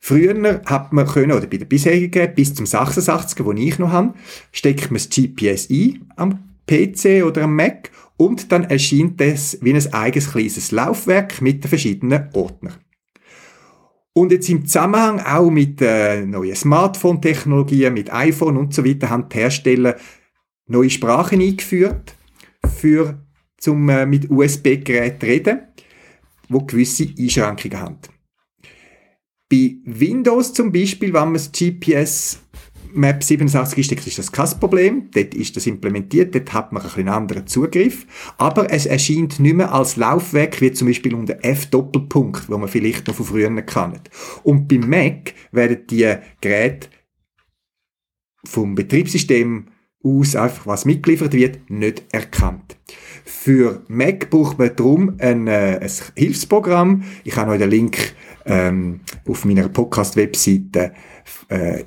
Früher hat man können, oder bei den bisherigen, bis zum 86er, wo ich noch habe, steckt man das GPS ein am PC oder am Mac und dann erscheint das wie ein eigenes kleines Laufwerk mit den verschiedenen Ordnern. Und jetzt im Zusammenhang auch mit äh, neuen Smartphone-Technologien, mit iPhone und so weiter, haben die Hersteller neue Sprachen eingeführt, für, zum äh, mit USB-Geräten reden, wo gewisse Einschränkungen haben. Bei Windows zum Beispiel, wenn man das GPS Map 87 einsteckt, ist das kein Problem. Dort ist das implementiert, dort hat man ein bisschen anderen Zugriff. Aber es erscheint nicht mehr als Laufwerk, wie zum Beispiel unter F-Doppelpunkt, wo man vielleicht noch von früher kennt. Und beim Mac werden die Geräte vom Betriebssystem aus, einfach was mitgeliefert wird, nicht erkannt. Für Mac braucht man darum ein, äh, ein Hilfsprogramm. Ich habe euch den Link ähm, auf meiner Podcast-Webseite äh,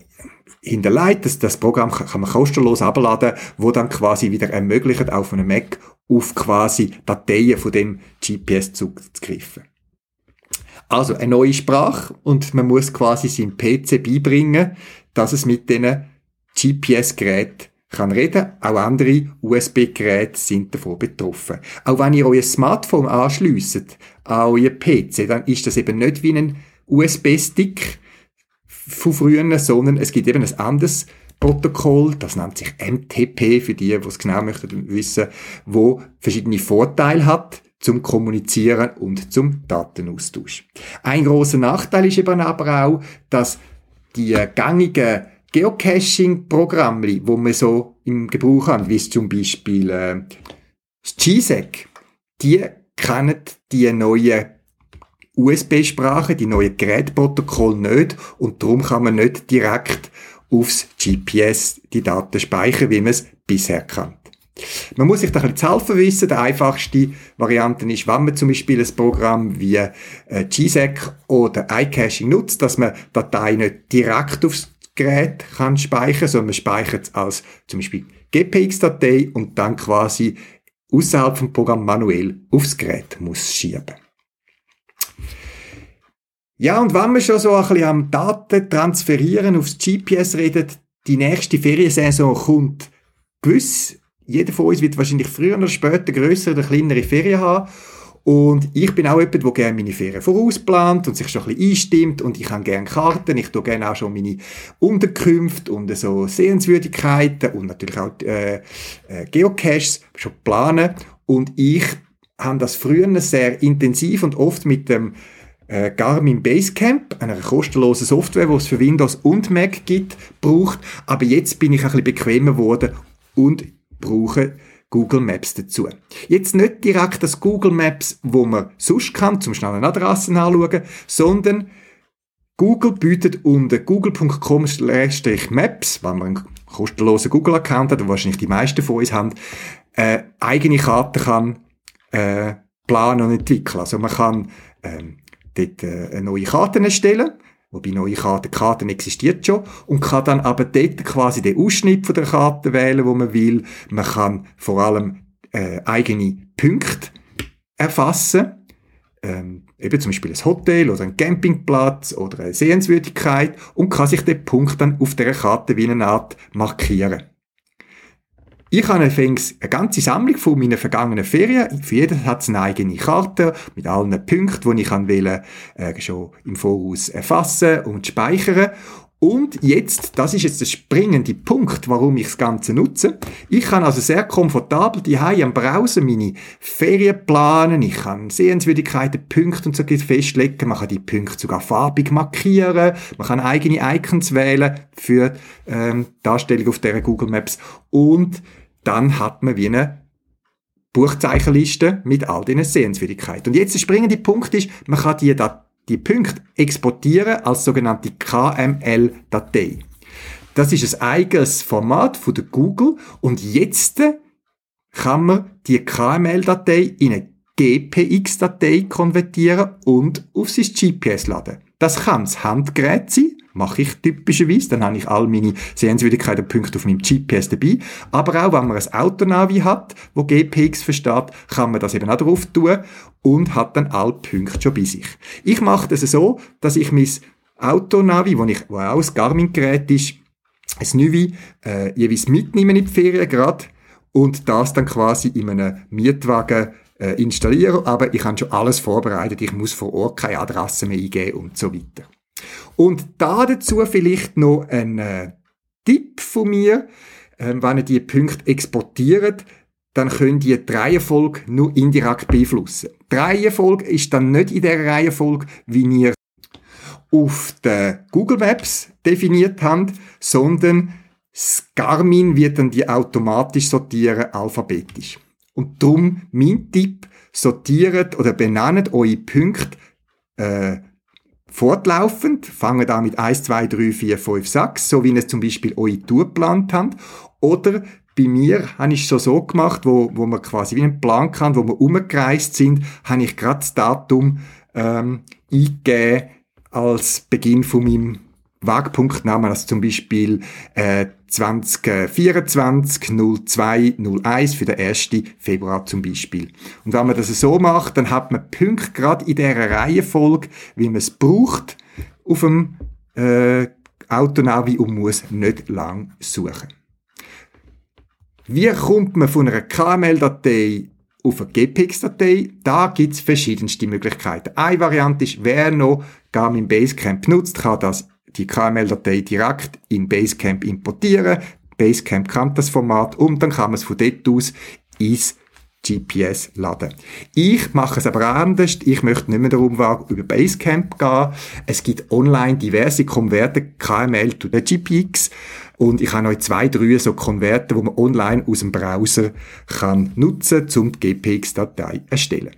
hinterlegt. Das, das Programm kann, man kostenlos abladen, wo dann quasi wieder ermöglicht, auf einem Mac auf quasi Dateien von dem GPS zuzugreifen. Also eine neue Sprache und man muss quasi seinem PC beibringen, dass es mit diesen GPS-Geräten kann reden. Auch andere USB-Geräte sind davon betroffen. Auch wenn ihr euer Smartphone anschliesst an euer PC, dann ist das eben nicht wie ein USB-Stick von früher, sondern es gibt eben ein anderes Protokoll, das nennt sich MTP, für die, die es genau möchten wissen, wo verschiedene Vorteile hat zum Kommunizieren und zum Datenaustausch. Ein großer Nachteil ist eben aber auch, dass die gängigen Geocaching-Programme, wo man so im Gebrauch haben, wie zum Beispiel äh, das GSEC, die kennen die neue USB-Sprache, die neue Gerätprotokoll nicht und darum kann man nicht direkt aufs GPS die Daten speichern, wie man es bisher kann. Man muss sich da ein bisschen zu helfen wissen. Die einfachste Variante ist, wenn man zum Beispiel ein Programm wie äh, GSEC oder iCaching nutzt, dass man Dateien nicht direkt aufs Gerät kann speichern, sondern man speichert es als zum Beispiel GPX-Datei und dann quasi außerhalb vom Programm manuell aufs Gerät muss schieben. Ja, und wenn wir schon so ein bisschen am Daten transferieren aufs GPS redet, die nächste Feriensaison kommt gewiss. Jeder von uns wird wahrscheinlich früher oder später größere oder kleinere Ferien haben. Und ich bin auch jemand, der gerne meine Ferien vorausplant und sich schon ein bisschen einstimmt und ich habe gerne Karten, ich tue gerne auch schon meine Unterkünfte und so Sehenswürdigkeiten und natürlich auch äh, äh, Geocaches schon planen. Und ich habe das früher sehr intensiv und oft mit dem äh, Garmin Basecamp, einer kostenlosen Software, die es für Windows und Mac gibt, braucht. Aber jetzt bin ich ein bisschen bequemer geworden und brauche Google Maps dazu. Jetzt nicht direkt das Google Maps, wo man sonst kann, zum schnellen Adressen anschauen, sondern Google bietet unter google.com-maps, wenn man einen kostenlosen Google-Account hat, wahrscheinlich die meisten von uns haben, äh, eigene Karten kann äh, planen und entwickeln. Also man kann ähm, dort äh, neue Karten erstellen, wobei neue Karten, Karten existiert schon, und kann dann aber dort quasi den Ausschnitt von der Karte wählen, wo man will. Man kann vor allem äh, eigene Punkte erfassen, ähm, eben zum Beispiel ein Hotel oder ein Campingplatz oder eine Sehenswürdigkeit und kann sich den Punkt dann auf der Karte wie eine Art markieren. Ich habe übrigens eine ganze Sammlung von meinen vergangenen Ferien. Für jeden hat es eine eigene Karte mit allen Punkten, die ich wählen, äh, schon im Voraus erfassen und speichern. Und jetzt, das ist jetzt der springende Punkt, warum ich das Ganze nutze. Ich kann also sehr komfortabel die am Browser meine Ferien planen. Ich kann Sehenswürdigkeiten, Punkte und so festlegen. Man kann die Punkte sogar farbig markieren. Man kann eigene Icons wählen für ähm, Darstellung auf der Google Maps. Und dann hat man wie eine Buchzeichenliste mit all diesen Sehenswürdigkeiten. Und jetzt der springende Punkt ist, man kann die Datei die Punkte exportieren als sogenannte KML-Datei. Das ist ein eigenes Format von der Google und jetzt kann man die KML-Datei in eine GPX-Datei konvertieren und auf sein GPS laden. Das kann das Handgerät sein, mache ich typischerweise, dann habe ich all meine Sehenswürdigkeiten Punkte auf meinem GPS dabei. Aber auch wenn man ein Autonavi hat, wo GPX versteht, kann man das eben auch drauf tun und hat dann alle Punkte schon bei sich. Ich mache das so, dass ich mein Autonavi, wo, ich, wo auch ein Garmin-Gerät ist, ein Neue, äh, jeweils mitnehmen in die Ferien gerade und das dann quasi in einem Mietwagen äh, installieren. Aber ich habe schon alles vorbereitet. Ich muss vor Ort keine Adresse mehr eingeben und so weiter. Und da dazu vielleicht noch ein äh, Tipp von mir, äh, wenn ihr die Punkte exportiert, dann könnt ihr die Reihenfolge nur indirekt beeinflussen. Die Reihenfolge ist dann nicht in der Reihenfolge, wie ihr auf den Google Maps definiert habt, sondern das Garmin wird dann die automatisch sortieren, alphabetisch. Und darum mein Tipp, sortiert oder benannt eure Punkte äh, fortlaufend, fangen da mit 1, 2, 3, 4, 5, 6, so wie ihr zum Beispiel eure Tour geplant habt, oder bei mir habe ich es schon so gemacht, wo, wo man quasi wie einen Plan kann, wo wir umgereist sind, habe ich gerade das Datum ähm, eingegeben als Beginn von meinem Wagpunktnamen, also zum Beispiel äh, 2024 02 01 für den 1. Februar zum Beispiel. Und wenn man das so macht, dann hat man Punkte gerade in dieser Reihenfolge, wie man es braucht, auf dem äh, Autonavi und muss nicht lang suchen. Wie kommt man von einer KML-Datei auf eine GPX-Datei? Da gibt es verschiedenste Möglichkeiten. Eine Variante ist, wer noch Garmin Basecamp nutzt, kann das die KML-Datei direkt in Basecamp importieren. Basecamp kann das Format und dann kann man es von dort aus ins GPS laden. Ich mache es aber anders. Ich möchte nicht mehr darum wagen, über Basecamp gehen. Es gibt online diverse Konverter, KML zu der GPX. Und ich habe noch zwei, drei so Konverter, wo man online aus dem Browser kann nutzen, um die GPX-Datei erstellen.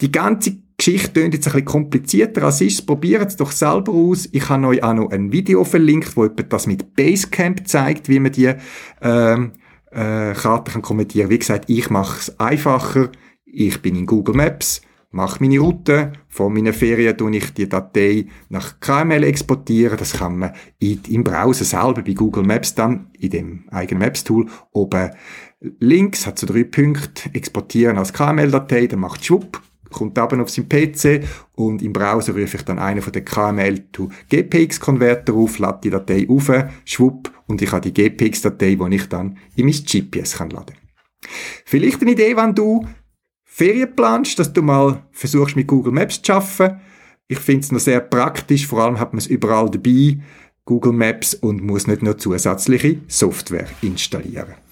Die ganze Geschichte klingt jetzt ein bisschen komplizierter als ist. Probiert es doch selber aus. Ich habe euch auch noch ein Video verlinkt, wo jemand das mit Basecamp zeigt, wie man die ähm, äh, Karte kann kommentieren. Wie gesagt, ich mache es einfacher. Ich bin in Google Maps, mache meine Route. Vor meinen Ferien tue ich die Datei nach KML exportieren. Das kann man in, im Browser selber bei Google Maps dann in dem eigenen Maps-Tool oben links hat so drei Punkte exportieren als KML-Datei. Dann macht schwupp kommt aber auf seinen PC und im Browser rufe ich dann einen von den KML to GPX Konverter auf, lade die Datei auf, schwupp und ich habe die GPX Datei, die ich dann in mein GPS kann laden. Vielleicht eine Idee, wenn du Ferien planst, dass du mal versuchst mit Google Maps zu arbeiten. Ich finde es noch sehr praktisch, vor allem hat man es überall dabei, Google Maps und muss nicht nur zusätzliche Software installieren.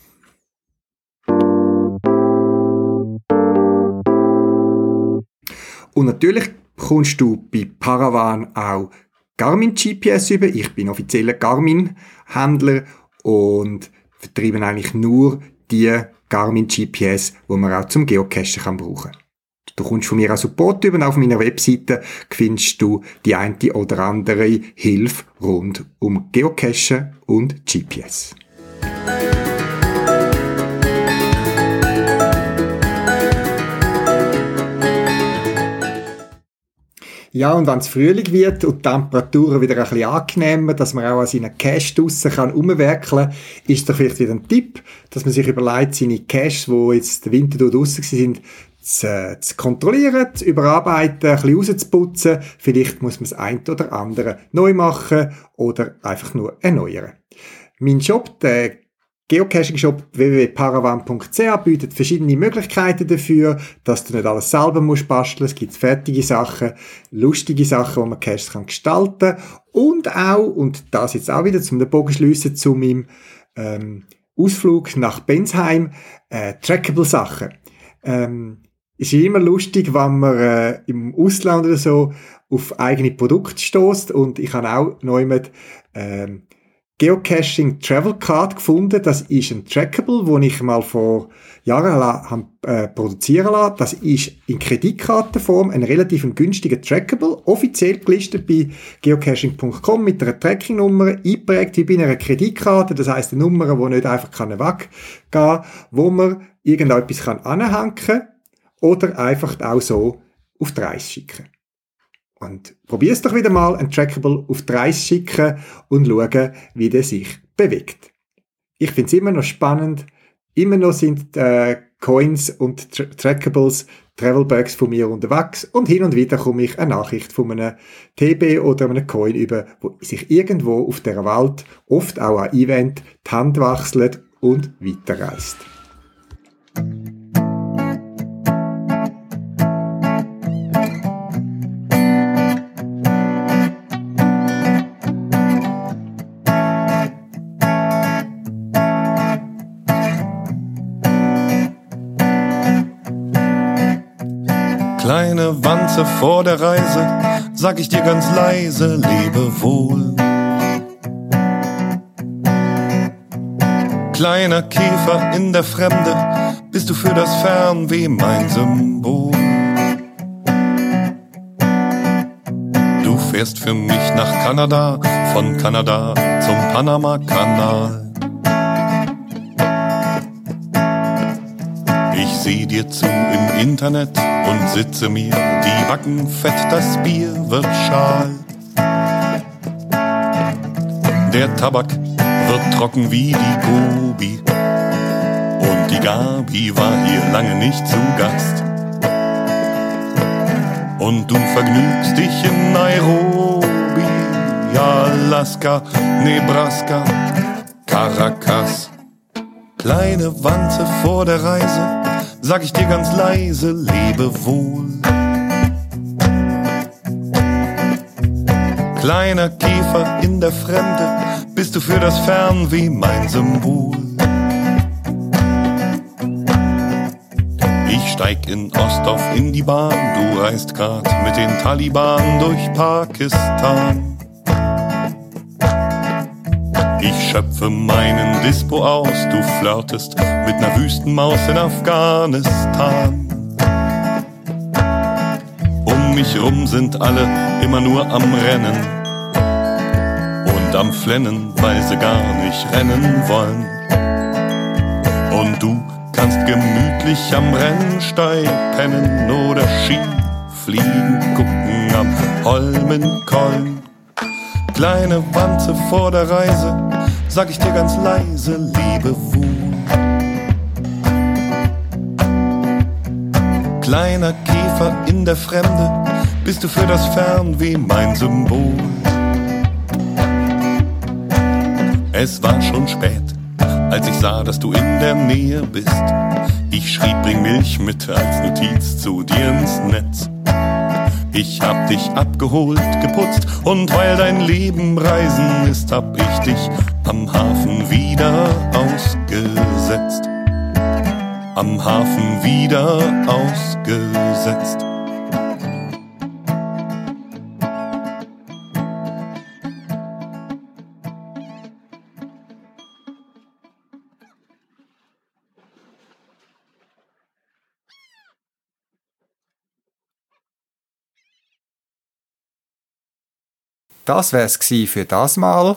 Und natürlich kommst du bei Paravan auch Garmin GPS über. Ich bin offizieller Garmin-Händler und vertreibe eigentlich nur die Garmin GPS, wo man auch zum Geocachen kann brauchen. Du kommst von mir auch Support über auf meiner Webseite findest du die eine oder andere Hilfe rund um Geocachen und GPS. Ja, und wenn es Frühling wird und die Temperaturen wieder ein bisschen angenehmer, dass man auch an seinen Cache draussen kann umwerkeln, ist doch vielleicht wieder ein Tipp, dass man sich überlegt, seine Caches, die jetzt den Winter draussen sind, zu, zu kontrollieren, zu überarbeiten, ein bisschen rauszuputzen. Vielleicht muss man das eine oder andere neu machen oder einfach nur erneuern. Mein Job, der Geocaching-Shop www.paravan.ch bietet verschiedene Möglichkeiten dafür, dass du nicht alles selber musst basteln. Es gibt fertige Sachen, lustige Sachen, wo man Caches kann gestalten und auch, und das jetzt auch wieder zum den Bogen schliessen zu meinem ähm, Ausflug nach Bensheim, äh, trackable Sachen. Ähm, ist immer lustig, wenn man äh, im Ausland oder so auf eigene Produkte stößt und ich habe auch neu mit ähm, Geocaching Travel Card gefunden. Das ist ein Trackable, wo ich mal vor Jahren äh, produzieren lassen. Das ist in Kreditkartenform ein relativ günstiger Trackable, offiziell gelistet bei geocaching.com mit einer Tracking-Nummer, eingeprägt wie bei einer Kreditkarte. Das heißt eine Nummer, die nicht einfach weggehen kann, wo man irgendetwas kann anhängen kann oder einfach auch so auf die Reise schicken. Und probier's doch wieder mal, ein Trackable auf die Reise schicken und schauen, wie der sich bewegt. Ich find's immer noch spannend. Immer noch sind äh, Coins und Tra Trackables, Travelbags von mir unterwegs und hin und wieder komme ich eine Nachricht von einem TB oder einem Coin über, wo sich irgendwo auf der Welt, oft auch ein Event, die Hand wechselt und weiterreist. Wanze vor der Reise, sag ich dir ganz leise, lebe wohl. Kleiner Käfer in der Fremde, bist du für das Fernweh mein Symbol. Du fährst für mich nach Kanada, von Kanada zum Panama-Kanal. Ich seh dir zu im Internet und sitze mir die Backen fett, das Bier wird schal. Der Tabak wird trocken wie die Gobi und die Gabi war hier lange nicht zu Gast. Und du vergnügst dich in Nairobi, Alaska, Nebraska, Caracas. Kleine Wanze vor der Reise, sag ich dir ganz leise, lebe wohl. Kleiner Käfer in der Fremde, bist du für das Fernweh mein Symbol. Ich steig in Ostdorf in die Bahn, du reist grad mit den Taliban durch Pakistan. Schöpfe meinen Dispo aus, du flirtest mit ner Wüstenmaus in Afghanistan. Um mich rum sind alle immer nur am Rennen und am Flennen, weil sie gar nicht rennen wollen. Und du kannst gemütlich am Rennsteig pennen oder Ski fliegen, gucken am Holmenkollen. Kleine Wanze vor der Reise, sag ich dir ganz leise, lebe wohl. Kleiner Käfer in der Fremde, bist du für das Fernweh mein Symbol. Es war schon spät, als ich sah, dass du in der Nähe bist. Ich schrieb, bring Milch mit als Notiz zu dir ins Netz. Ich hab dich abgeholt, geputzt und weil dein Leben Reisen ist, hab ich dich am Hafen wieder ausgesetzt. Am Hafen wieder ausgesetzt. Das wär's gsi für das Mal.